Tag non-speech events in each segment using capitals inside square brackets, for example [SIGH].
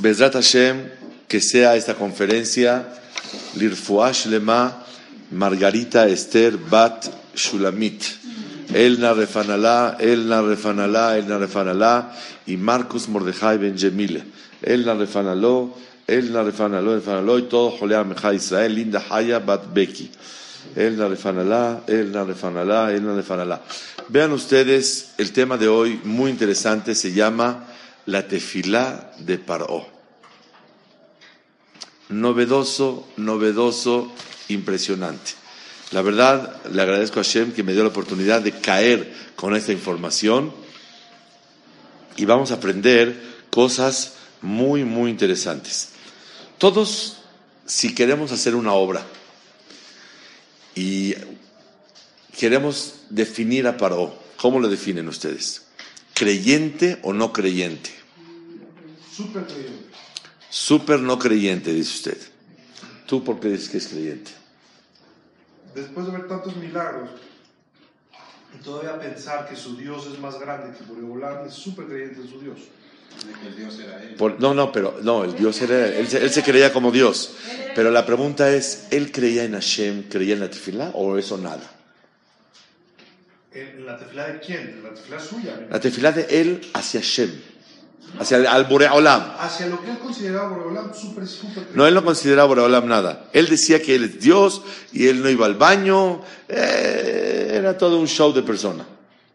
Bezrat Hashem, que sea esta conferencia Lirfuash Lema Margarita Esther Bat Shulamit. Elna Refanalá, Elna Refanalá, Elna Refanalá y Marcus Mordejai Ben Jemile. Elna Refanaló, Elna Refanaló, Refanaló y todo Jolea Meja Israel, Linda Haya Bat Beki. Elna Refanalá, Elna Refanalá, Elna Refanalá. Vean ustedes, el tema de hoy, muy interesante, se llama la tefilá de Paró. Novedoso, novedoso, impresionante. La verdad, le agradezco a Hashem que me dio la oportunidad de caer con esta información y vamos a aprender cosas muy, muy interesantes. Todos, si queremos hacer una obra y queremos definir a Paró, ¿cómo lo definen ustedes? ¿Creyente o no creyente? Súper creyente. Súper no creyente, dice usted. ¿Tú por qué dices que es creyente? Después de ver tantos milagros y todavía pensar que su Dios es más grande que Boreolam, es súper creyente en su Dios. Por- no, no, pero no, el Dios era él, se- él se creía como Dios. Pero la pregunta es, ¿él creía en Hashem, creía en la tefilá o eso nada? ¿En, en la tefilá de quién? La tefilá suya. La tefilá de él hacia Hashem, hacia el al Boreolam. Hacia lo que él consideraba Boreolam, súper, súper. No, él no consideraba Boreolam nada. Él decía que él es Dios y él no iba al baño. eh, era todo un show de persona.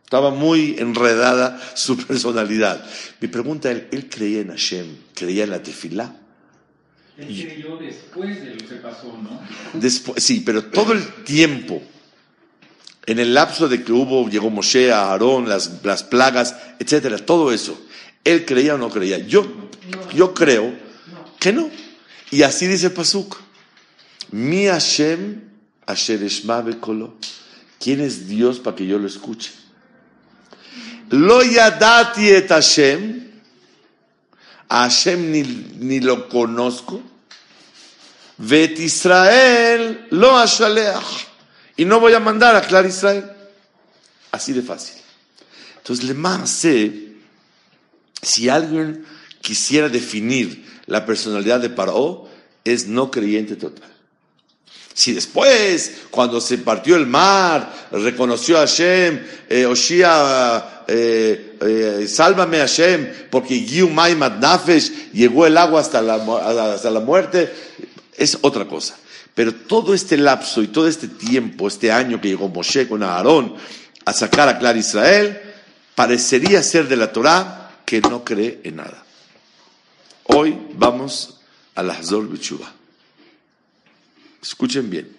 Estaba muy enredada [LAUGHS] su personalidad. Mi pregunta es, ¿él creía en Hashem? ¿Creía en la tefilá? Él creyó después de lo que pasó, ¿no? Después, sí, pero todo el tiempo, en el lapso de que hubo, llegó Moshe, Aarón, las, las plagas, etcétera, todo eso, ¿él creía o no creía? Yo, yo creo que no. Y así dice Pasuk. Mi Hashem, Asher Bekolo. ¿Quién es Dios para que yo lo escuche? Lo yadati et Hashem. Hashem ni, ni lo conozco. Vet Israel lo ashaleach. Y no voy a mandar a Clar Israel. Así de fácil. Entonces, le más si alguien quisiera definir la personalidad de Paró, es no creyente total. Si después, cuando se partió el mar, reconoció a Hashem, eh, Oshia, eh, eh, sálvame Hashem, porque Giu Maimat Nafesh, llegó el agua hasta la, hasta la muerte, es otra cosa. Pero todo este lapso y todo este tiempo, este año que llegó Moshe con Aarón a sacar a Clar Israel, parecería ser de la Torah que no cree en nada. Hoy vamos a la Hazor Bichuba. Escuchen bien.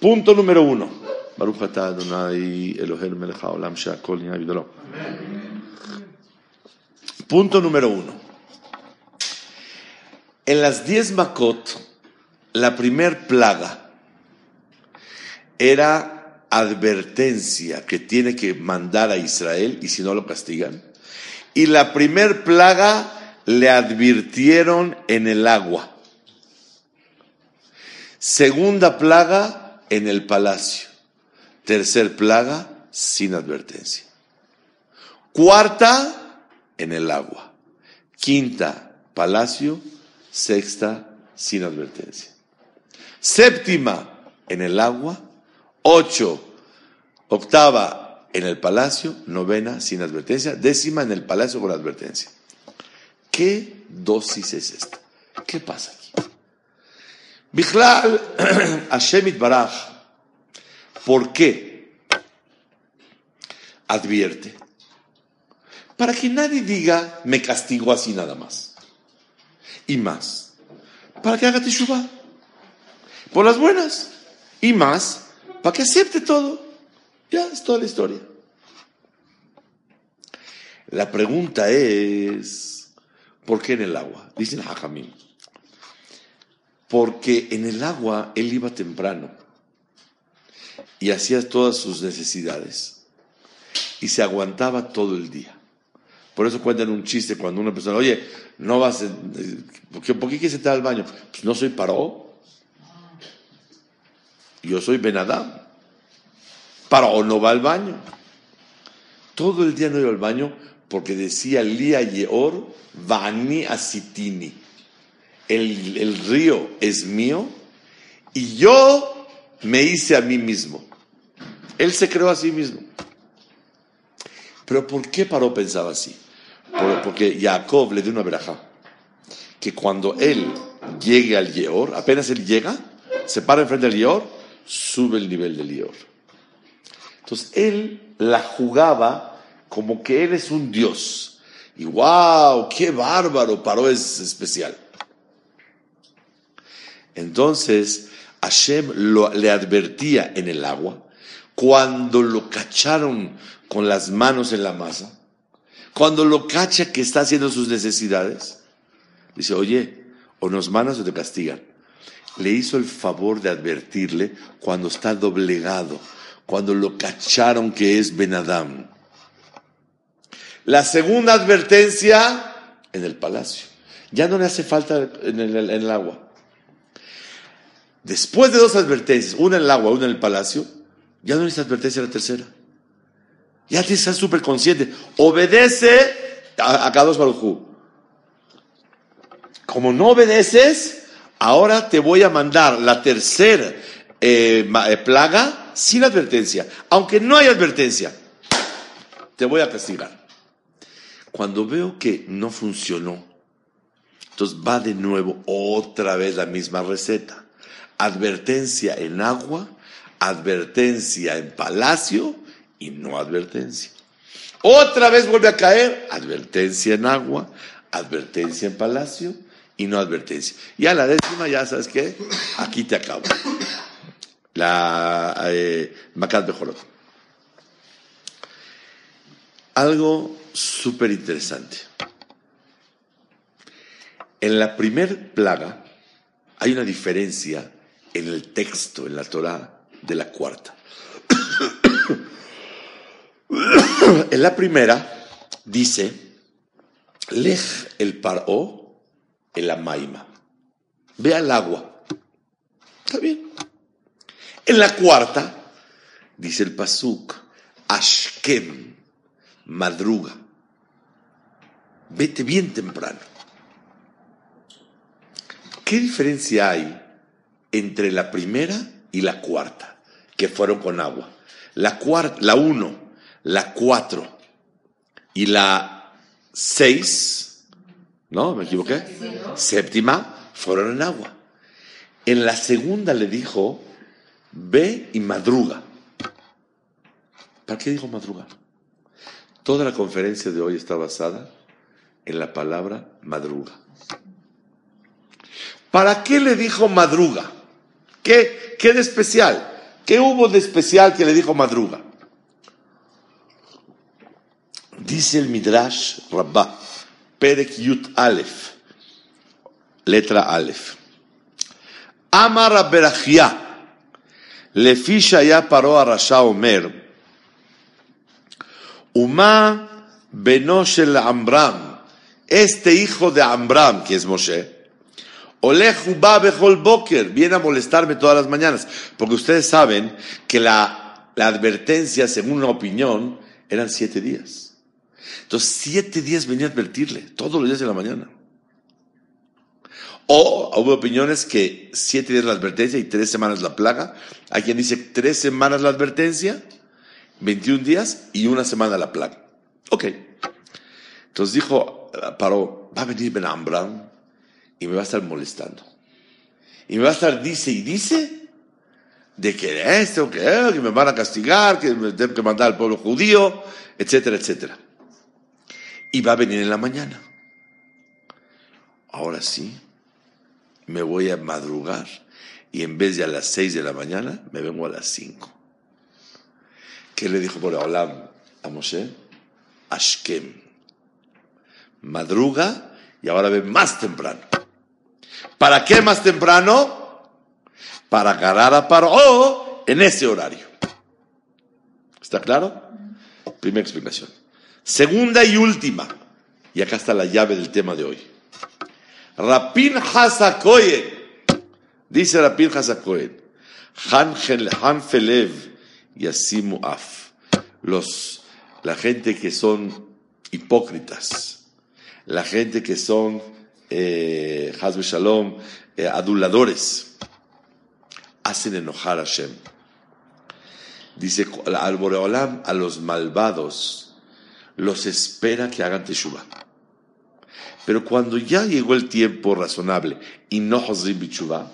Punto número uno. Baruch Punto número uno. En las diez Makot, la primer plaga era advertencia que tiene que mandar a Israel y si no lo castigan. Y la primer plaga le advirtieron en el agua. Segunda plaga en el palacio. Tercer plaga sin advertencia. Cuarta en el agua. Quinta palacio. Sexta sin advertencia. Séptima en el agua. Ocho. Octava en el palacio. Novena sin advertencia. Décima en el palacio con advertencia. ¿Qué dosis es esta? ¿Qué pasa aquí? Bichlal, [CLEARS THROAT] Hashem Itbaraj, ¿por qué? Advierte. Para que nadie diga, me castigó así nada más. Y más, para que haga teshuva. Por las buenas. Y más, para que acepte todo. Ya, es toda la historia. La pregunta es, ¿por qué en el agua? Dicen Hajamim. Porque en el agua él iba temprano y hacía todas sus necesidades y se aguantaba todo el día. Por eso cuentan un chiste cuando una persona, oye, no vas, a, ¿por qué, ¿por qué quieres entrar al baño? Pues no soy paró. Yo soy Benadam. Paró no va al baño. Todo el día no iba al baño porque decía Lía Yeor, Vani Asitini. El, el río es mío y yo me hice a mí mismo. Él se creó a sí mismo. Pero ¿por qué Paró pensaba así? Por- Porque Jacob le dio una veraja. Que cuando él llegue al Yeor, apenas él llega, se para enfrente del Yeor, sube el nivel del Yeor. Entonces él la jugaba como que él es un dios. Y wow, qué bárbaro, Paró es especial. Entonces Hashem le advertía en el agua cuando lo cacharon con las manos en la masa, cuando lo cacha que está haciendo sus necesidades, dice, oye, o nos manas o te castigan. Le hizo el favor de advertirle cuando está doblegado, cuando lo cacharon que es Benadam. La segunda advertencia en el palacio. Ya no le hace falta en el, en el agua. Después de dos advertencias, una en el agua, una en el palacio, ya no necesita advertencia la tercera. Ya tienes que estar súper consciente. Obedece a, a Kadosh. Como no obedeces, ahora te voy a mandar la tercera eh, eh, plaga sin advertencia. Aunque no hay advertencia, te voy a castigar. Cuando veo que no funcionó, entonces va de nuevo otra vez la misma receta. Advertencia en agua, advertencia en palacio y no advertencia. Otra vez vuelve a caer, advertencia en agua, advertencia en palacio y no advertencia. Y a la décima ya sabes qué, aquí te acabo. La eh, Macat. Algo súper interesante. En la primer plaga hay una diferencia en el texto, en la Torah, de la cuarta. [CLEARS THROAT] en la primera dice, Lej el paró el amaima. Ve al agua. Está bien. En la cuarta dice el pasuk, Ashkem, madruga. Vete bien temprano. ¿Qué diferencia hay entre la primera y la cuarta, que fueron con agua? La cuarta, la uno, la cuatro y la seis, ¿no? ¿Me equivoqué? Séptima, fueron en agua. En la segunda le dijo, ve y madruga. ¿Para qué dijo madruga? Toda la conferencia de hoy está basada en la palabra madruga. ¿Para qué le dijo madruga? ¿Qué, qué de especial? ¿Qué hubo de especial que le dijo madruga? Dice el Midrash Rabbah, Perek Yut Aleph, letra Aleph. Amar Berachia, לפי שהיה פרעה הרשע אומר, ומה בנו של עמרם, este hijo de Amram, que es Moshe, Olej Uba Bechol Boker, viene a molestarme todas las mañanas, porque ustedes saben que la, la advertencia, según una opinión, eran siete días. Entonces, siete días venía a advertirle, todos los días de la mañana. O hubo opiniones que siete días la advertencia y tres semanas la plaga. Hay quien dice tres semanas la advertencia, 21 días y una semana la plaga. Ok. Entonces dijo, paró, va a venir Ben Amram y me va a estar molestando. Y me va a estar, dice y dice, de que esto, que, que me van a castigar, que me tengo que mandar al pueblo judío, etcétera, etcétera. Y va a venir en la mañana. Ahora sí, me voy a madrugar y en vez de a las seis de la mañana, me vengo a las cinco. ¿Qué le dijo por Olam a Moshe? Ashkem, madruga y ahora ve más temprano. ¿Para qué más temprano? Para agarrar a Paró en ese horario. ¿Está claro? Primera explicación. Segunda y última. Y acá está la llave del tema de hoy. Rapin Hasakoyen. Dice Rapin Hasakoyen. Han Felev y Asimu Af. Los, la gente que son hipócritas. La gente que son eh, Shalom, eh, aduladores, hacen enojar a Hashem. Dice al Boreolam, a los malvados, los espera que hagan teshuva. Pero cuando ya llegó el tiempo razonable y no Josrim Bichuva,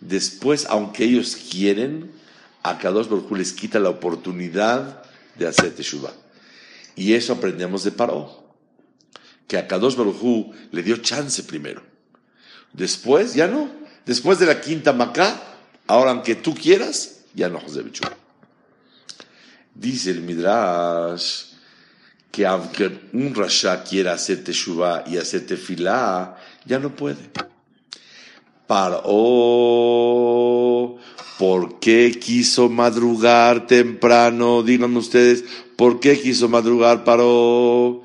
después, aunque ellos quieren, a Kadosh Baruj les quita la oportunidad de hacer teshuva. Y eso aprendemos de Paro que a Kadosh Barujú le dio chance primero. Después, ya no. Después de la quinta Macá, ahora aunque tú quieras, ya no, José Bichu. Dice el Midrash que aunque un Rasha quiera hacer Teshuvah y hacer Tefilá, ya no puede. Paró. ¿Por qué quiso madrugar temprano? Díganme ustedes, ¿por qué quiso madrugar? Paró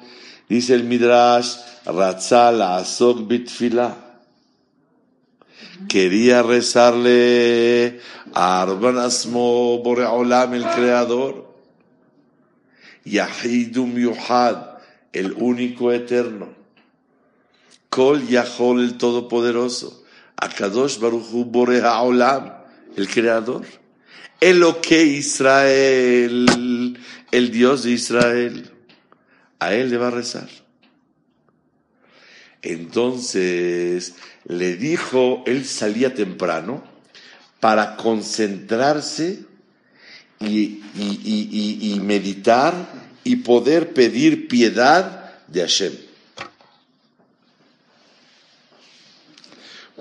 Dice el Midrash, Ratzal Asok Bitfila. Quería rezarle a Arban Asmo Boreolam, el creador. Yahidum Yuhad, el único eterno. Kol Yahol, el todopoderoso. Akadosh Baruchu Boreolam, el creador. Eloque Israel, el Dios de Israel a él le va a rezar. Entonces le dijo, él salía temprano para concentrarse y, meditar y poder pedir piedad de Hashem.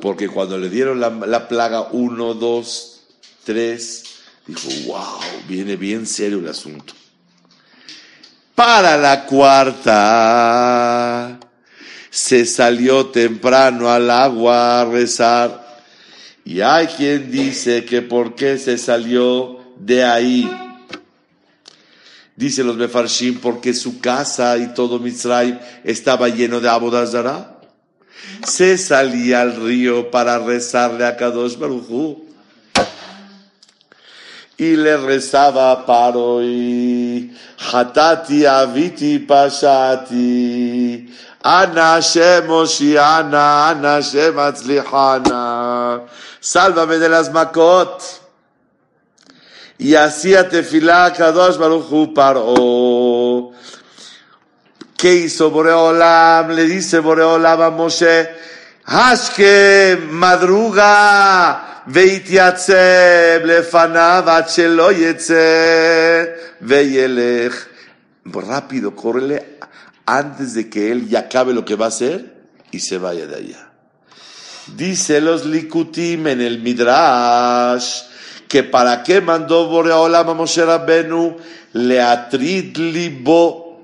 Porque cuando le dieron la, la plaga 1, 2, 3, dijo, wow, viene bien serio el asunto para la cuarta. Se salió temprano al agua a rezar. Y hay quien dice que por qué se salió de ahí. Dice los Mefarshim, porque su casa y todo Mitzrayim estaba lleno de abodazara. Se salía al río para rezarle a Kadosh Baruchu y le rezaba paro y hatati aviti pashati ana ana ana sálvame de las makot y hacía tefilá Kadosh Baruchu Paro. ¿Qué hizo Boreolam? Le dice Boreolam a Moshe, Hashke madruga veitiatzeb lefanav achelo veyelech. Pues rápido, córrele antes de que él ya acabe lo que va a hacer y se vaya de allá. Dice los likutim en el midrash, que para qué mandó Boreolam a Moshe Rabbenu leatrit libo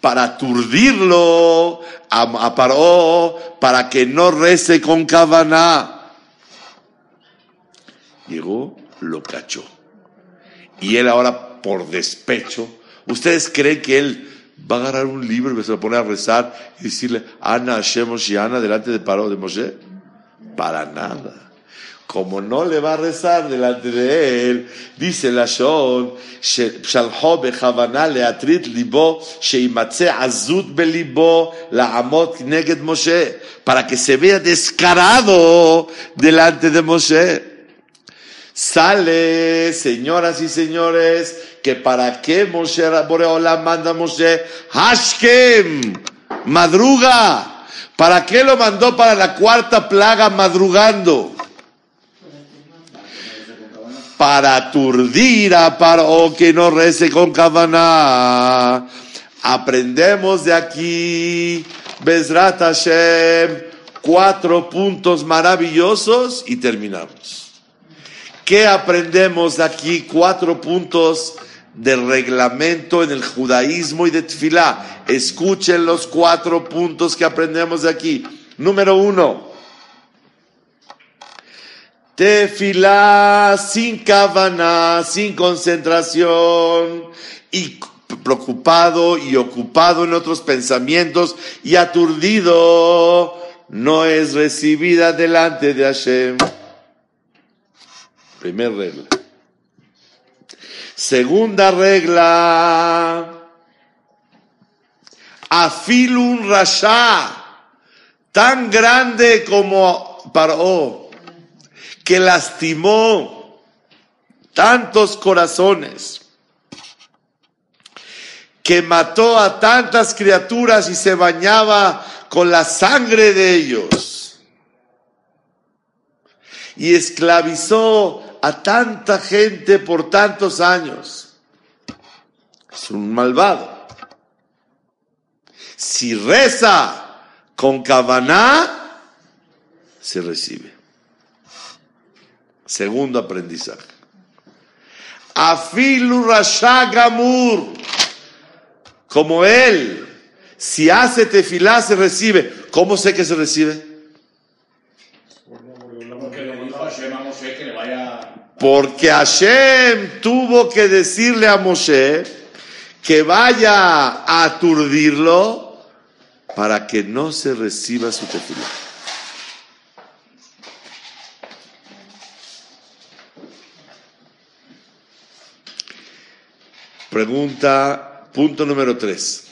para aturdirlo a, a Paró para que no rece con Kavaná. Llegó, lo cachó. Y él ahora, por despecho, ¿ustedes creen que él va a agarrar un libro y se va a poner a rezar y decirle, Ana Hashem Ana delante de Paró de Moshe? Para nada Como no le va a rezar delante de él, dice la Shon, שלחו בכוונה להטריד ליבו, שימצא עזות בליבו לעמוד נגד משה, para que se vea descarado delante de Moshe. Sale, señoras y señores, que para qué Moshe Boreola manda a Moshe Hashkem, madruga. ¿Para qué lo mandó para la cuarta plaga madrugando? Para aturdir a Paro que no rece con cabana. Aprendemos de aquí, Bezrat Hashem, cuatro puntos maravillosos y terminamos. ¿Qué aprendemos aquí? Cuatro puntos de reglamento en el judaísmo y de tefilá. Escuchen los cuatro puntos que aprendemos de aquí. Número uno. Tefilá sin cabana, sin concentración y preocupado y ocupado en otros pensamientos y aturdido, no es recibida delante de Hashem. Primer regla. Segunda regla. Afilun Rasha, tan grande como Paró, que lastimó tantos corazones que mató a tantas criaturas y se bañaba con la sangre de ellos. Y esclavizó a tanta gente por tantos años. Es un malvado. Si reza con Kavaná, se recibe. Segundo aprendizaje. Afilu Rasha Gamur como él. Si hace tefilá, se recibe. ¿Cómo sé que se recibe? Porque Hashem tuvo que decirle a Moshe que vaya a aturdirlo para que no se reciba su tefilá. Pregunta Punto número tres.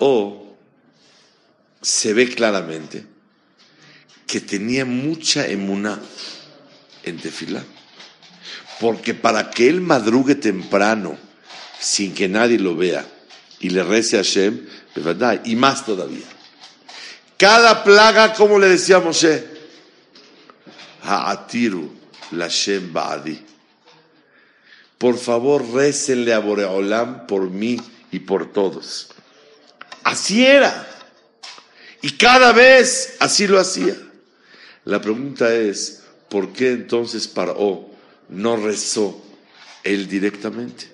O se ve claramente que tenía mucha emuná en tefilá. Porque para que él madrugue temprano, sin que nadie lo vea, y le rece a Hashem, verdad, y más todavía. Cada plaga, como le decía Moshe, Ha'atiru la Shem Ba'adi por favor récenle a Boreolam por mí y por todos. Así era. Y cada vez así lo hacía. La pregunta es, ¿por qué entonces Paró no rezó él directamente?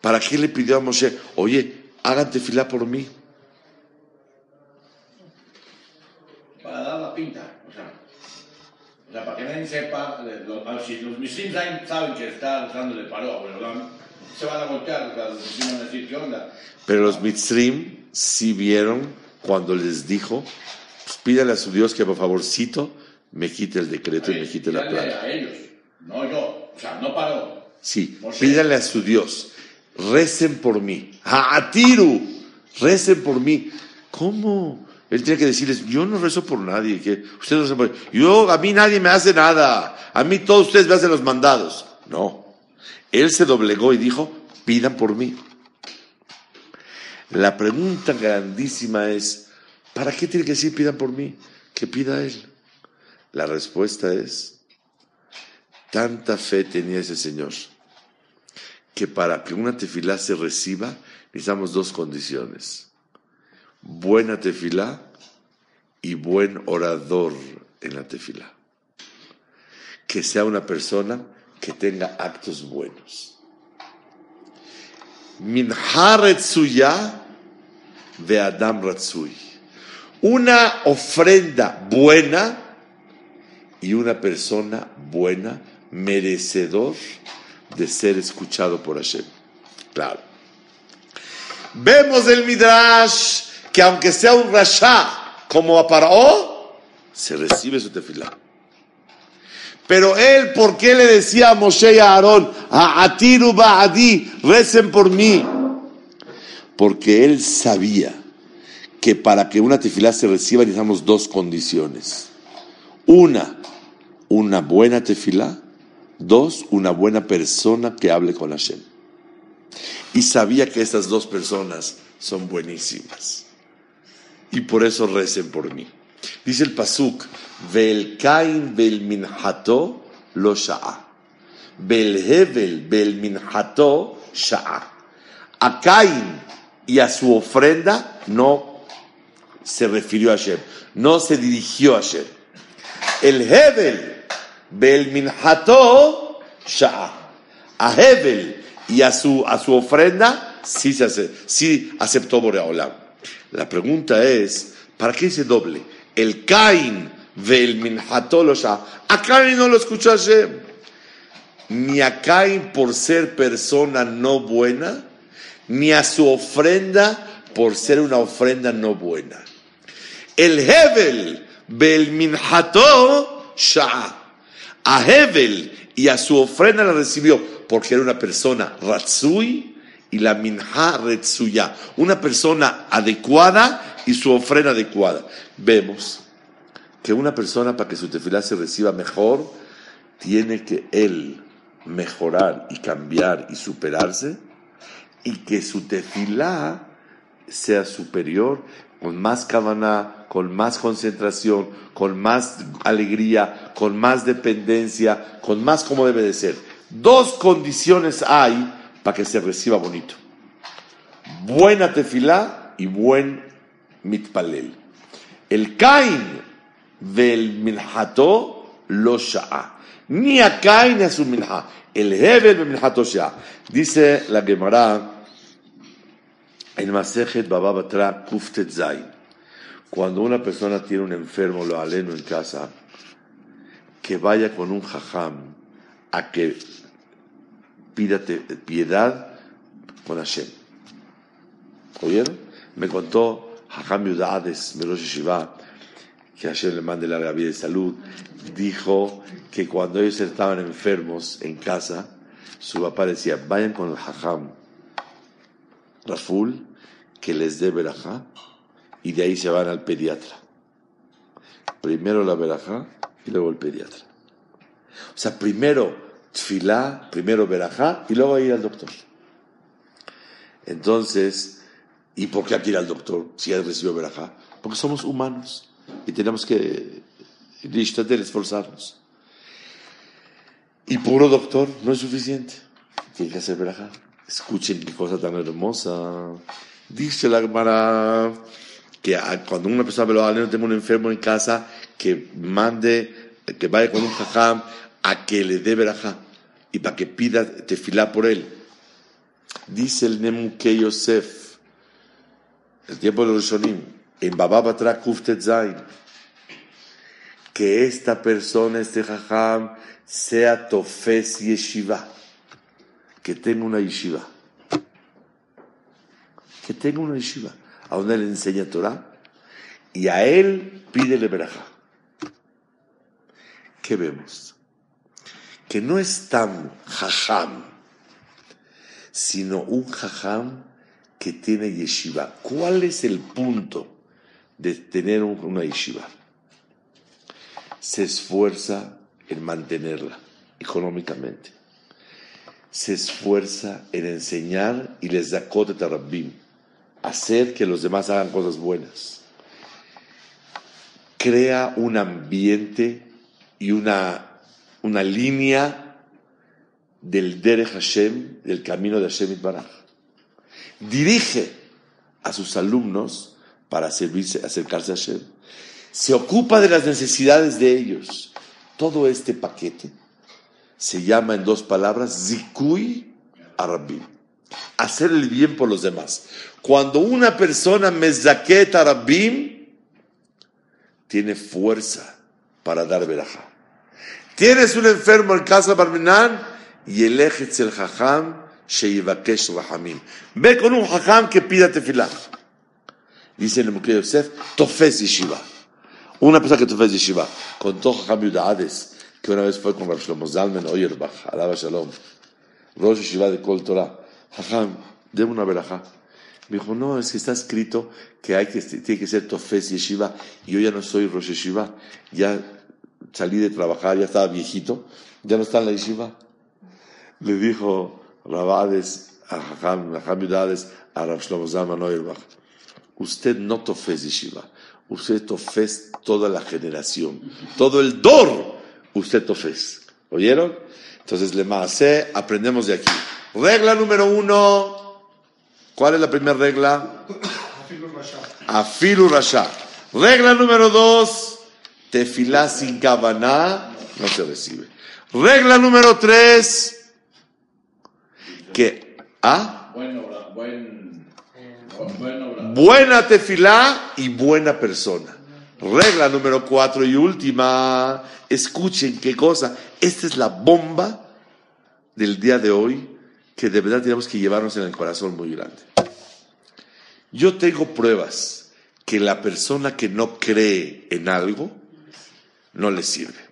¿Para qué le pidió a Moshe, oye, hágate fila por mí? Para dar la pinta sea, para que nadie sepa, si los misiles saben que está de paro a Boreolam, se van a voltear, los van a decir, ¿qué onda? Pero los Mitzrim sí vieron cuando les dijo, pues pídale a su Dios que por favorcito me quite el decreto y me quite la plata. a ellos, no yo, o sea, no paró. Sí, pídale a su Dios, recen por mí, a Tiru, recen por mí. ¿Cómo? Él tiene que decirles, yo no rezo por nadie, que ustedes no por yo, a mí nadie me hace nada, a mí todos ustedes me hacen los mandados. No. Él se doblegó y dijo, pidan por mí. La pregunta grandísima es, ¿para qué tiene que decir pidan por mí? Que pida él. La respuesta es, tanta fe tenía ese Señor, que para que una tefilá se reciba, necesitamos dos condiciones buena tefilá y buen orador en la tefilá. Que sea una persona que tenga actos buenos. Minharetsuya de Adam Ratsui. Una ofrenda buena y una persona buena, merecedor de ser escuchado por Hashem. Claro. Vemos el Midrash que aunque sea un rasha como a Paró, se recibe su tefilá. Pero él, ¿por qué le decía a Moshe y a Aarón, a Atiru Ba'adi, recen por mí? Porque él sabía que para que una tefilá se reciba necesitamos dos condiciones. Una, una buena tefilá. Dos, una buena persona que hable con Hashem. Y sabía que estas dos personas son buenísimas y por eso recen por mí. Dice el Pasuk, Vel Kain Bel Minhato lo Sha'a. Bel Hevel Bel Minhato Sha'a. A Cain y a su ofrenda no se refirió a Hashem, no se dirigió a Hashem. El Hevel Bel Minhato Sha'a. A Hebel y a su, a su ofrenda, sí, se hace, sí aceptó Boreolam. La pregunta es, ¿para qué ese doble? El Cain del Minhatolosha. A Cain no lo escuchó. Ni a Cain por ser persona no buena, ni a su ofrenda por ser una ofrenda no buena. El Hebel bel minhato sha'a. A Hebel y a su ofrenda la recibió porque era una persona ratzui y la minha retsuya, una persona adecuada y su ofrenda adecuada. Vemos que una persona para que su tefilá se reciba mejor tiene que él mejorar y cambiar y superarse y que su tefilá sea superior con más cabana, con más concentración, con más alegría, con más dependencia, con más como debe de ser. Dos condiciones hay para que se reciba bonito. Buena tefilá y buen mitpalel. El Cain del minhato lo sha'a. Ni a Cain a su minha. El Hebel del minhato sha'a. Dice la Gemara en Masejet Baba Batra Kuftet Zain. Cuando una persona tiene un enfermo, lo aleno en casa, que vaya con un jajam a que pida piedad con Hashem. ¿Oyeron? Me contó Jajam Yudades, Merosh Shiva, que Hashem le mande larga vida y salud, dijo que cuando ellos estaban enfermos en casa, su papá decía, vayan con el Jajam Raful, que les dé verajá, y de ahí se van al pediatra. Primero la verajá y luego el pediatra. O sea, primero tfilá, primero verajá y luego ir al doctor. Entonces, ¿y por qué aquí ir al doctor si ya recibió verajá? Porque somos humanos y tenemos que esforzarnos. Y puro doctor no es suficiente. Tiene que hacer verajá. Escuchen qué cosa tan hermosa. Dice la Gemara que cuando una persona lo tengo un enfermo en casa, que mande, que vaya con un jajam a que le dé verajá y para que pida tefilá por él. Dice el Nemuke Yosef, el tiempo de los Rishonim, en Bababatra Kuftet Zain, que esta persona, este jajam, sea tofes yeshiva, que tenga una yeshiva. Que tenga una yeshiva, a donde le enseña Torah, y a él pídele verajá. ¿Qué vemos? Que no es tan jajam, sino un jajam que tiene yeshiva. ¿Cuál es el punto de tener una yeshiva? Se esfuerza en mantenerla económicamente. Se esfuerza en enseñar y les da kote tarabim, hacer que los demás hagan cosas buenas. Crea un ambiente y una una línea del Derech Hashem, del camino de Hashem Baraj. Dirige a sus alumnos para servirse, acercarse a Hashem. Se ocupa de las necesidades de ellos. Todo este paquete se llama en dos palabras Zikui Arabim. Hacer el bien por los demás. Cuando una persona mezaket Arabim, tiene fuerza para dar verajá. Tienes un enfermo en casa Barminan y el el jajam sheivakesh rahamim. Ve con un jajam que pida tefilá. Dice el Mukhe Yosef, tofes yeshiva. Una persona que tofes yeshiva. Contó jajam Yudades, que una vez fue con Rav Shlomo Zalman Oyerbach, alaba shalom. Rosh yeshiva de Kol Torah. Jajam, deme una verajá. Me dijo, no, es que está escrito que, hay que tiene que ser Tofes Yeshiva. Y yo ya no soy Rosh Yeshiva. Ya salí de trabajar, ya estaba viejito, ya no está en la yeshiva. Le dijo Rabades, a Jajam, a Rav Shlomo Zalman usted no tofes yeshiva, usted tofes toda la generación, todo el dor, usted tofes. ¿Oyeron? Entonces, le maase, aprendemos de aquí. Regla número uno, ¿cuál es la primera regla? Afilu Rasha. Regla número dos, tefilá sin cabana no se recibe. Regla número tres, que, ¿ah? Buen obra, buen, buen obra. Buena tefilá y buena persona. Regla número cuatro y última. Escuchen qué cosa. Esta es la bomba del día de hoy que de verdad tenemos que llevarnos en el corazón muy grande. Yo tengo pruebas que la persona que no cree en algo no le sirve.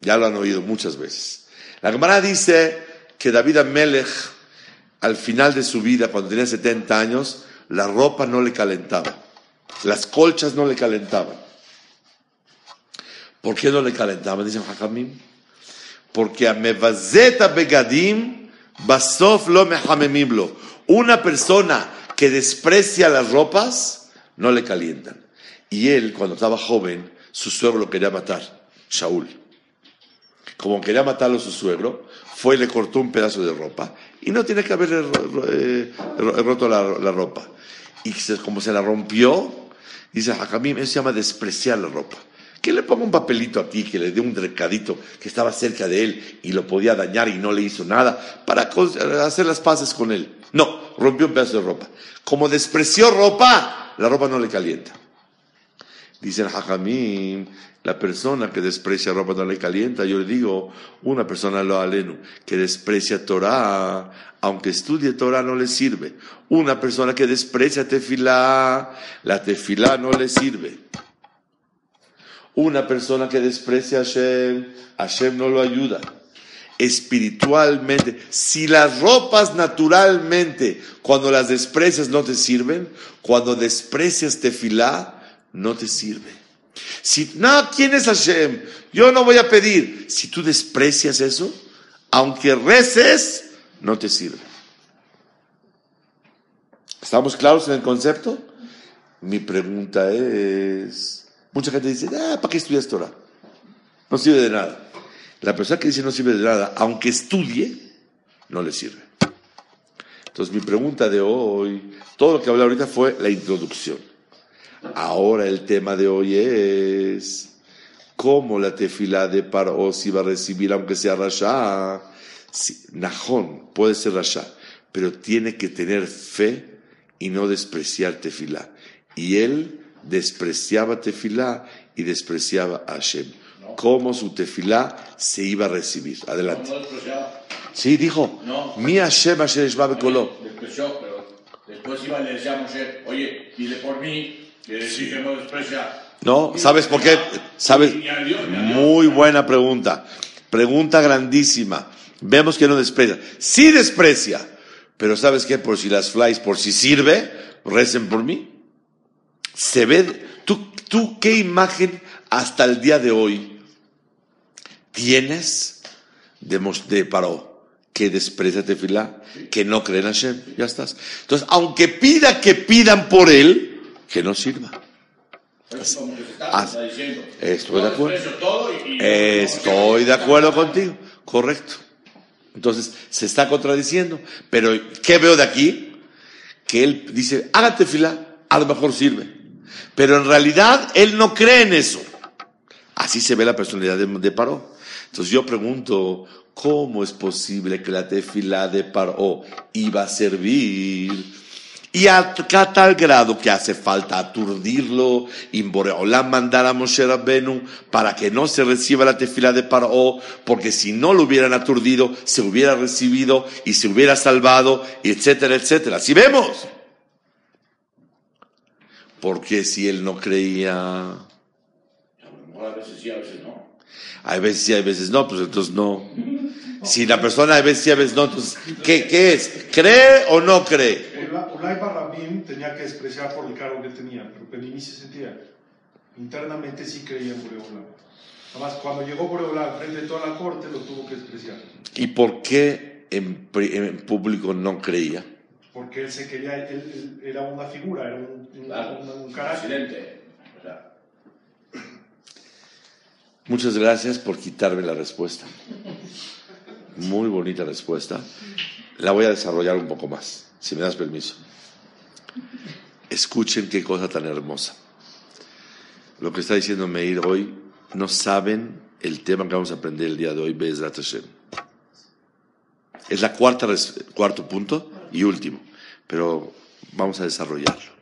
Ya lo han oído muchas veces. La Gemara dice que David Amelech, al final de su vida, cuando tenía 70 años, la ropa no le calentaba, las colchas no le calentaban. ¿Por qué no le calentaban? Dicen Hakamim. Porque a Mevazeta Begadim, Basof lo mehamemimlo. Una persona que desprecia las ropas, no le calientan. Y él, cuando estaba joven, su suegro lo quería matar, Shaul. Como quería matarlo a su suegro, fue y le cortó un pedazo de ropa. Y no tiene que haberle eh, roto la, ropa. Y como se la rompió, dice Hakamim, eso se llama despreciar la ropa. Que le ponga un papelito aquí, que le dé un recadito que estaba cerca de él y lo podía dañar y no le hizo nada para hacer las paces con él. No, rompió un pedazo de ropa. Como despreció ropa, la ropa no le calienta. Dicen Hajamim, la persona que desprecia ropa no le calienta. Yo le digo, una persona lo alenu, que desprecia Torah, aunque estudie Torah no le sirve. Una persona que desprecia tefilá, la tefilá no le sirve. Una persona que desprecia a Hashem, Hashem no lo ayuda. Espiritualmente, si las ropas naturalmente, cuando las desprecias no te sirven, cuando desprecias tefilá, no te sirve. Si, no, ¿quién es Hashem? Yo no voy a pedir. Si tú desprecias eso, aunque reces, no te sirve. ¿Estamos claros en el concepto? Mi pregunta es, mucha gente dice, ah, ¿para qué estudias Torah? No sirve de nada. La persona que dice no sirve de nada, aunque estudie, no le sirve. Entonces mi pregunta de hoy, todo lo que hablé ahorita fue la introducción. Ahora el tema de hoy es cómo la tefilá de Paró se iba a recibir aunque sea Rasha. Sí, Najón puede ser Rasha, pero tiene que tener fe y no despreciar tefilá. Y él despreciaba tefilá y despreciaba a Hashem. ¿Cómo su tefilá se iba a recibir? Adelante. No despreciaba. Sí, dijo, No. mi Hashem Bekoló. Despreció, pero después iba a Moshe, oye, pide por mí, que no desprecia. No, ¿sabes por qué? ¿Sabes? Y y. Muy buena pregunta. Pregunta grandísima. Vemos que no desprecia. Sí desprecia. Pero ¿sabes qué? Por si las flies, por si sirve, recen por mí. Se ve, tú, tú qué imagen hasta el día de hoy tienes de, de Paró, que desprecia Tefilá, que no cree en Hashem, ya estás. Entonces, aunque pida que pidan por él, que no sirva. Ah, estoy de acuerdo. Estoy de acuerdo contigo, correcto. Entonces, se está contradiciendo. Pero, ¿qué veo de aquí? Que él dice, hágate fila, a lo mejor sirve. Pero en realidad, él no cree en eso. Así se ve la personalidad de, de Paró. Entonces yo pregunto, ¿cómo es posible que la tefilá de Paró iba a servir? Y a, a tal grado que hace falta aturdirlo, y Boreolam mandar a Moshe Rabbenu para que no se reciba la tefila de Paró, porque si no lo hubieran aturdido, se hubiera recibido y se hubiera salvado, etcétera, etcétera. Si vemos, porque si él no creía, A a veces sí, a veces no. hay veces sí, hay veces no, pues entonces no. Si la persona hay veces sí, hay veces no, entonces, ¿qué, qué es? ¿Cree o no cree? Ula- Ulay Barrabim tenía que despreciar por el cargo que tenía, pero Benini se sentía. Internamente sí creía en Boreola. Además, cuando llegó Boreola al frente de toda la corte, lo tuvo que despreciar. ¿Y por qué en, en público no creía? Porque él se quería, él, él era una figura, era un, un, Claro, un- un carácter. Muchas gracias por quitarme la respuesta. Muy bonita respuesta. La voy a desarrollar un poco más, si me das permiso. Escuchen qué cosa tan hermosa. Lo que está diciendo Meir hoy, no saben el tema que vamos a aprender el día de hoy, Bezrat Hashem. Es la cuarta, cuarto punto y último, pero vamos a desarrollarlo.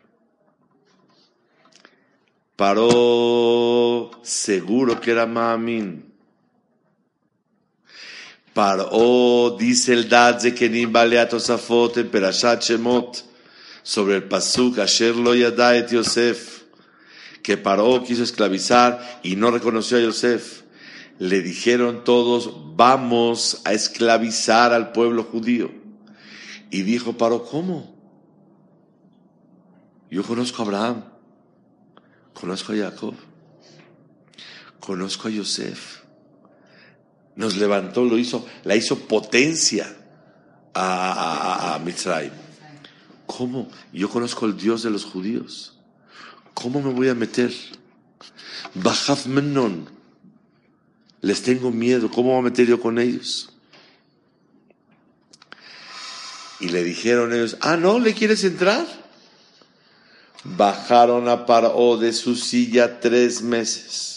Paró seguro que era Maamin. Paró, dice el Dad de Kenim Balea Tosafot en Perashat Shemot, sobre el Pasuk Asher lo yada et Yosef, que Paró quiso esclavizar y no reconoció a Yosef. Le dijeron todos, vamos a esclavizar al pueblo judío. Y dijo Paró, ¿cómo? Yo conozco a Abraham, conozco a Jacob, conozco a Yosef. Nos levantó, lo hizo, la hizo potencia a, a, Mitzrayim. ¿Cómo? Yo conozco al Dios de los judíos. ¿Cómo me voy a meter? Bajaf Menon. Les tengo miedo. ¿Cómo voy a meter yo con ellos? Y le dijeron ellos, ah, no, ¿le quieres entrar? Bajaron a Paró de su silla tres meses.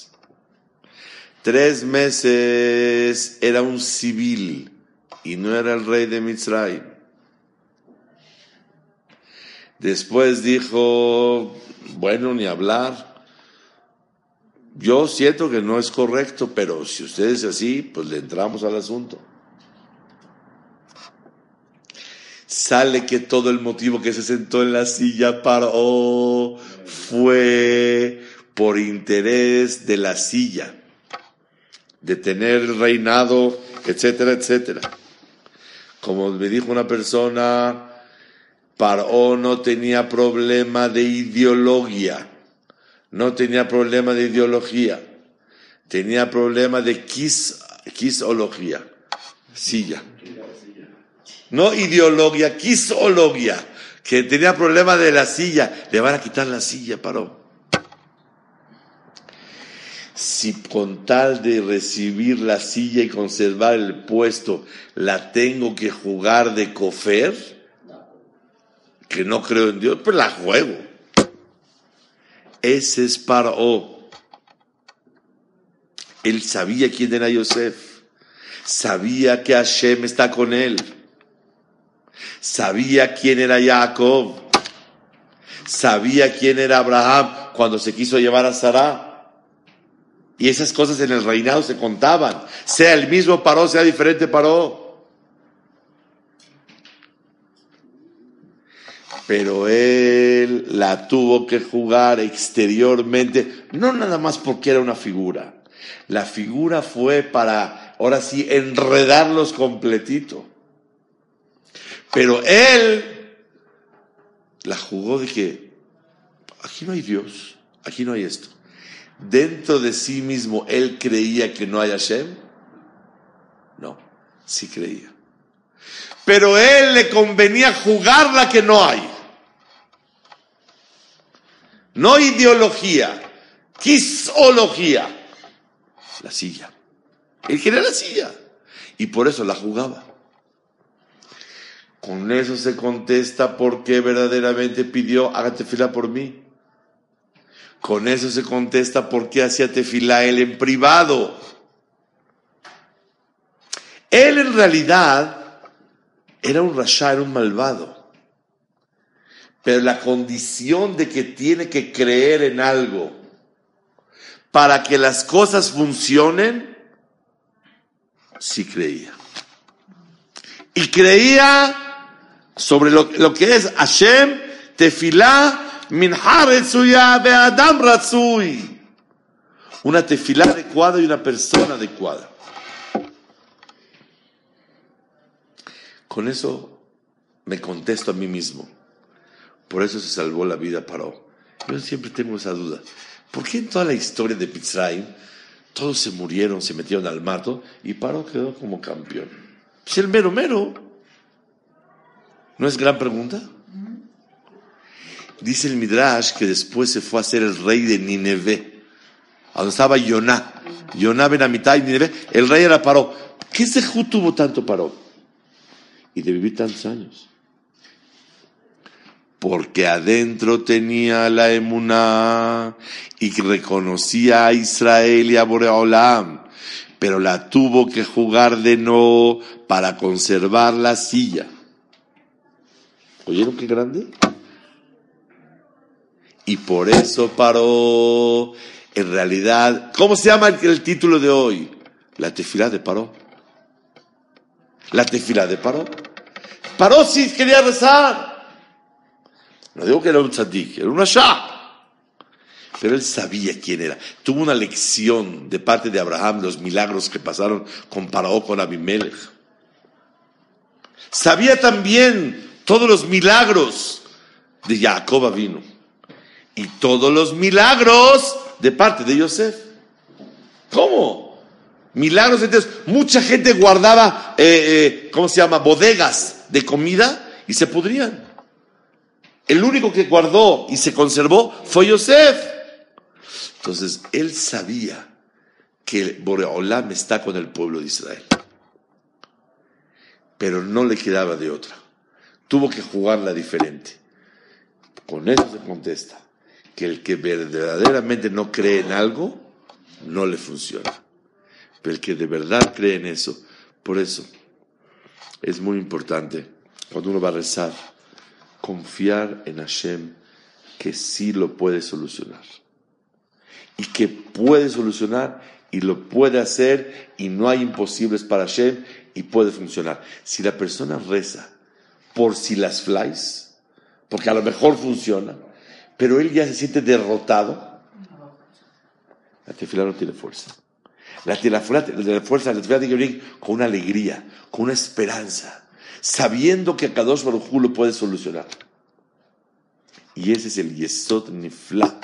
Tres meses era un civil y no era el rey de Mitzrayim. Después dijo, bueno, ni hablar. Yo siento que no es correcto, pero si usted es así, pues le entramos al asunto. Sale que todo el motivo que se sentó en la silla paró fue por interés de la silla, de tener reinado, etcétera, etcétera. Como me dijo una persona, Paró no tenía problema de ideología, no tenía problema de ideología, tenía problema de quis, quisología, silla. No ideología, quisología, que tenía problema de la silla, le van a quitar la silla, Paró. Si con tal de recibir la silla y conservar el puesto, la tengo que jugar de cofer, que no creo en Dios, pues la juego. Ese es Paró. Él sabía quién era Yosef. Sabía que Hashem está con él. Sabía quién era Jacob. Sabía quién era Abraham cuando se quiso llevar a Sarah. Y esas cosas en el reinado se contaban. Sea el mismo Paró, sea diferente Paró. pero él la tuvo que jugar exteriormente, no nada más porque era una figura. La figura fue para, ahora sí, enredarlos completito. Pero él la jugó de que aquí no hay Dios, aquí no hay esto. Dentro de sí mismo, él creía que no hay Hashem. No, sí creía. Pero él le convenía jugar la que no hay. No ideología, quisología. La silla. Él quería la silla. Y por eso la jugaba. Con eso se contesta por qué verdaderamente pidió, hágate fila por mí. Con eso se contesta por qué hacía tefilá él en privado. Él en realidad era un rasha, era un malvado. Pero la condición de que tiene que creer en algo para que las cosas funcionen, sí creía. Y creía sobre lo, lo que es Hashem, tefilá, min haretzuya be'adam ratzui. Una tefilá adecuada y una persona adecuada. Con eso me contesto a mí mismo. Por eso se salvó la vida Paró. Yo siempre tengo esa duda. ¿Por qué en toda la historia de Mitzrayim todos se murieron, se metieron al mato y Paró quedó como campeón? Pues el mero mero. ¿No es gran pregunta? Dice el Midrash que después se fue a ser el rey de Nineveh, a donde estaba Yoná. Yoná ven a mitad y Nineveh. El rey era Paró. ¿Qué sejú tuvo tanto Paró? Y de vivir tantos años porque adentro tenía la emuná y reconocía a Israel y a Boreolam, pero la tuvo que jugar de no para conservar la silla. ¿Oyeron qué grande? Y por eso paró. En realidad, ¿cómo se llama el, título de hoy? La tefilá de paró. La tefilá de paró. Paró si quería rezar. No digo que era un tzadik, era un ashá. Pero él sabía quién era. Tuvo una lección de parte de Abraham, los milagros que pasaron con Paró, con Abimelech. Sabía también todos los milagros de Jacob vino. Y todos los milagros de parte de Yosef. ¿Cómo? Milagros de Dios. Mucha gente guardaba, eh, eh, ¿cómo se llama? Bodegas de comida y se pudrían. El único que guardó y se conservó fue Yosef. Entonces, él sabía que Boreolam está con el pueblo de Israel. Pero no le quedaba de otra. Tuvo que jugarla diferente. Con eso se contesta que el que verdaderamente no cree en algo, no le funciona. Pero el que de verdad cree en eso, por eso es muy importante cuando uno va a rezar, confiar en Hashem que sí lo puede solucionar. Y que puede solucionar y lo puede hacer y no hay imposibles para Hashem y puede funcionar. Si la persona reza por si las flies, porque a lo mejor funciona, pero él ya se siente derrotado, la tefila no tiene fuerza. La tefila, la fuerza, la tefila tiene que venir con una alegría, con una esperanza, sabiendo que Kadosh Baruj Hu lo puede solucionar. Y ese es el Yesod Nifla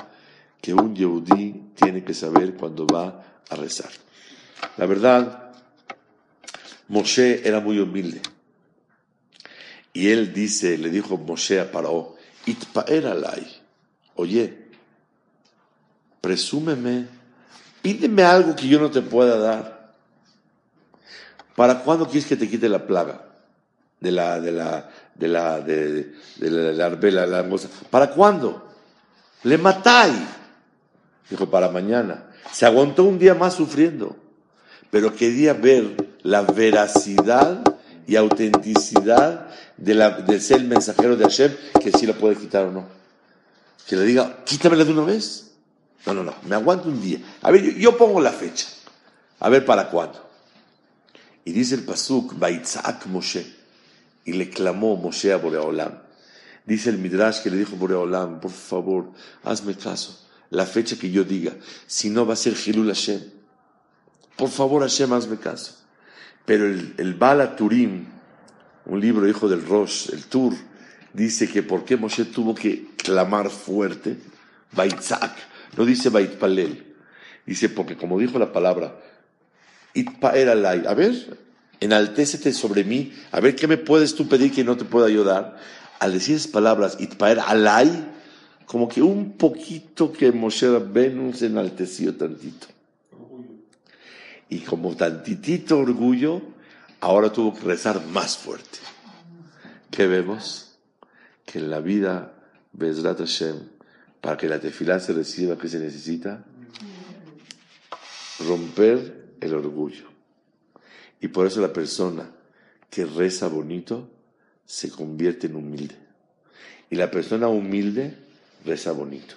que un Yehudí tiene que saber cuando va a rezar. La verdad, Moshe era muy humilde. Y él dice, le dijo Moshe a Paró, Itpaer alay, oye, presúmeme, pídeme algo que yo no te pueda dar. ¿Para cuándo quieres que te quite la plaga? De la, de la, de la, de, de la, la arbela, la langosta. ¿Para cuándo? Le matáis. Dijo, para mañana. Se aguantó un día más sufriendo, pero quería ver la veracidad y autenticidad de, la, de ser el mensajero de Hashem, que si la puede quitar o no. Que le diga, quítamela de una vez. No, no, no, me aguanto un día. A ver, yo, pongo la fecha. A ver para cuándo. Y dice el Pasuk, Baitzak Moshe. Y le clamó Moshe a Boreolam. Dice el Midrash que le dijo Boreolam, por favor, hazme caso. La fecha que yo diga. Si no va a ser Hilul Hashem. Por favor, Hashem, hazme caso. Pero el, el Bala Turim, un libro hijo del Rosh, el Tur, dice que por qué Moshe tuvo que clamar fuerte, Baitzak, no dice Baitpalel, dice porque como dijo la palabra, Itpaer alay, a ver, enaltécete sobre mí, a ver qué me puedes tú pedir que no te pueda ayudar. Al decir esas palabras, Itpaer alay, como que un poquito que Moshe Rabbenu se enalteció tantito. Y como tantitito orgullo, ahora tuvo que rezar más fuerte. ¿Qué vemos? Que en la vida, Bezrat Hashem, para que la tefilá se reciba, ¿qué se necesita? Romper el orgullo. Y por eso la persona que reza bonito se convierte en humilde. Y la persona humilde reza bonito.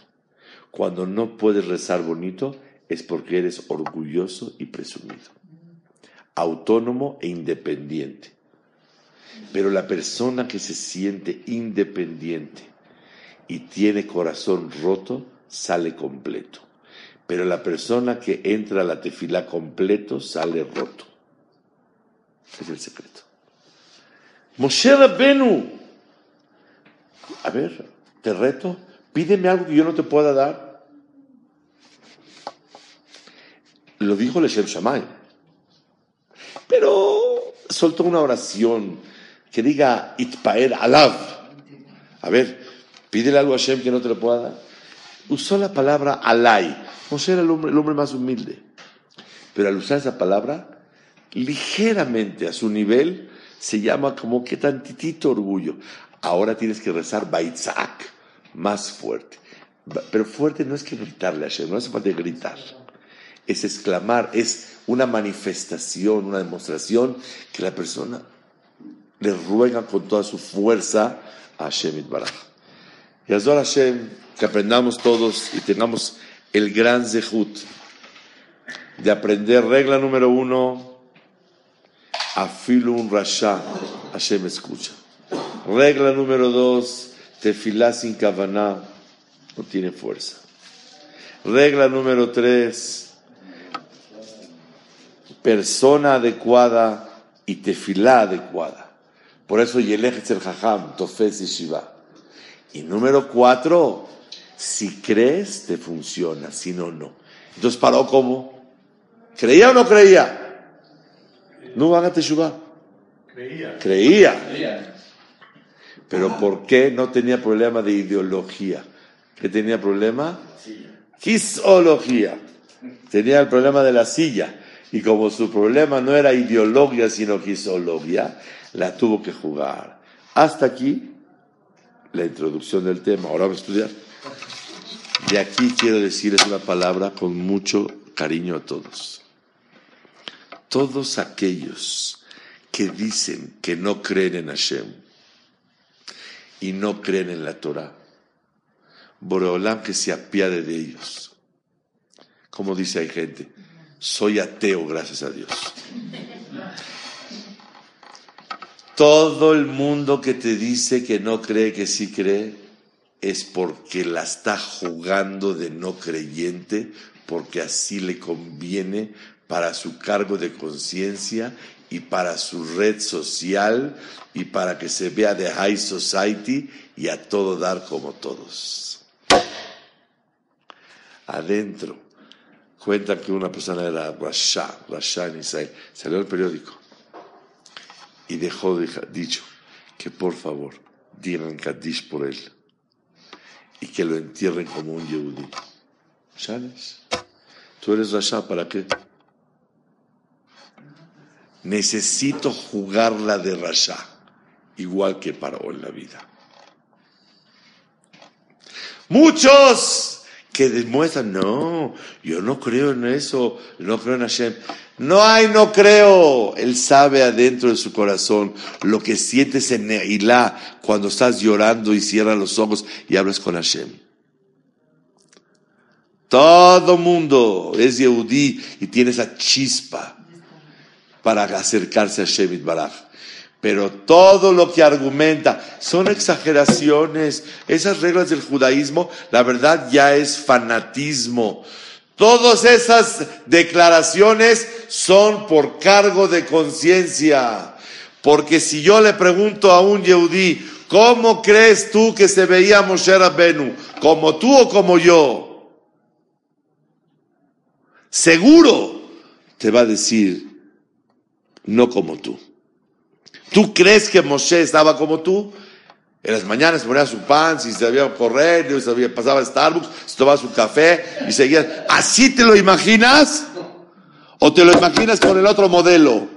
Cuando no puedes rezar bonito es porque eres orgulloso y presumido. Autónomo e independiente. Pero la persona que se siente independiente y tiene corazón roto sale completo. Pero la persona que entra a la tefilá completo sale roto. Es el secreto. Moshe Rabbenu. A ver, te reto. Pídeme algo que yo no te pueda dar. Lo dijo Leshem Shammai. Pero soltó una oración que diga Itpaer Alav. A ver, pídele algo a Hashem que no te lo pueda dar. Usó la palabra alay. Moshe era el hombre, el hombre más humilde. Pero al usar esa palabra, ligeramente a su nivel, se llama como que tantitito orgullo. Ahora tienes que rezar Baitzak, más fuerte. Pero fuerte no es que gritarle a Hashem, no hace falta gritar. es exclamar, es una manifestación, una demostración que la persona le ruega con toda su fuerza a Hashem Itbaraj. Y a Hashem, que aprendamos todos y tengamos el gran zehut de aprender regla número uno, afilu un rasha, Hashem escucha. Regla número dos, tefilá sin kavaná, no tiene fuerza. Regla número tres, persona adecuada y tefilá adecuada. Por eso Yelech el Jajam, Tofes y Shiva. Y número cuatro, si crees, te funciona, si no, no. Entonces paró como, ¿creía o no creía? No van a Teshuvah. Creía. Creía. Pero ¿por qué no tenía problema de ideología? ¿Qué tenía problema? Quizología. Tenía el problema de la silla. Y como su problema no era ideología, sino quizología, la tuvo que jugar. Hasta aquí la introducción del tema. Ahora vamos a estudiar. De aquí quiero decirles una palabra con mucho cariño a todos. Todos aquellos que dicen que no creen en Hashem y no creen en la Torah, Boreolam que se apiade de ellos. Como dice hay gente, soy ateo gracias a Dios. Todo el mundo que te dice que no cree que sí cree es porque la está jugando de no creyente, porque así le conviene para su cargo de conciencia y para su red social y para que se vea de high society y a todo dar como todos. Adentro, cuenta que una persona era Rasha, Rasha en Israel, salió el periódico y dejó dicho que por favor digan Kaddish por él y que lo entierren como un Yehudi. ¿Sabes? Tú eres Rasha, ¿para qué? Necesito jugarla de Rasha, igual que paró en la vida. Muchos que demuestran, no, yo no creo en eso, no creo en Hashem. No hay, no creo. Él sabe adentro de su corazón lo que sientes en Neilá cuando estás llorando y cierras los ojos y hablas con Hashem. Todo mundo es Yehudí y tiene esa chispa para acercarse a Shemit Baraj. Pero todo lo que argumenta son exageraciones. Esas reglas del judaísmo, la verdad ya es fanatismo. Todas esas declaraciones son por cargo de conciencia. Porque si yo le pregunto a un Yehudí, ¿cómo crees tú que se veía Moshe Rabbenu? ¿Como tú o como yo? Seguro te va a decir, no como tú. ¿Tú crees que Moshe estaba como tú? En las mañanas ponía su pan, si se había correr, se había, pasaba a Starbucks, se tomaba su café y seguía. ¿Así te lo imaginas? ¿O te lo imaginas con el otro modelo?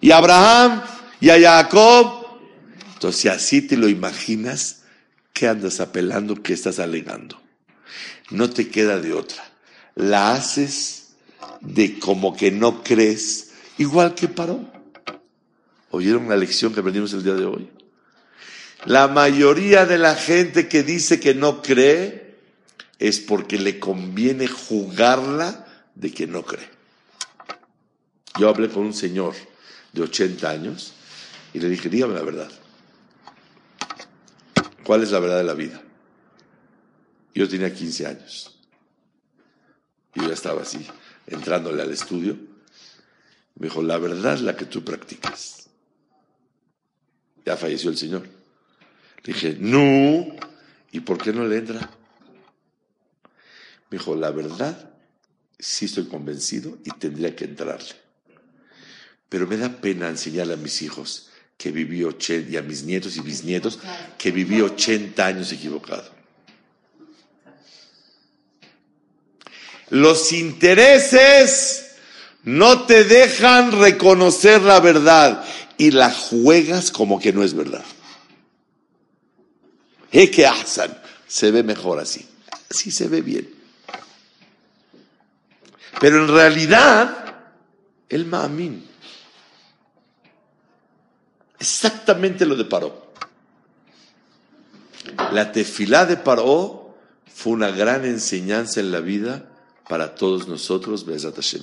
Y Abraham y a Jacob. Entonces, si así te lo imaginas, ¿qué andas apelando? ¿Qué estás alegando? No te queda de otra. La haces de como que no crees, igual que paró. ¿Oyeron la lección que aprendimos el día de hoy? La mayoría de la gente que dice que no cree es porque le conviene jugarla de que no cree. Yo hablé con un señor de 80 años y le dije, dígame la verdad. ¿Cuál es la verdad de la vida? Yo tenía 15 años. Y yo estaba así, entrándole al estudio. Me dijo, la verdad es la que tú practicas. Ya falleció el señor. Le dije, no. ¿Y por qué no le entra? Me dijo, la verdad, sí estoy convencido y tendría que entrarle. Pero me da pena enseñarle a mis hijos que viví 80, y a mis nietos y bisnietos, que viví 80 años equivocado. Los intereses no te dejan reconocer la verdad y la juegas como que no es verdad que Se ve mejor así. Así se ve bien. Pero en realidad, el Ma'amin. Exactamente lo de Paró. La tefilá de Paró fue una gran enseñanza en la vida para todos nosotros. Be'ezat Hashem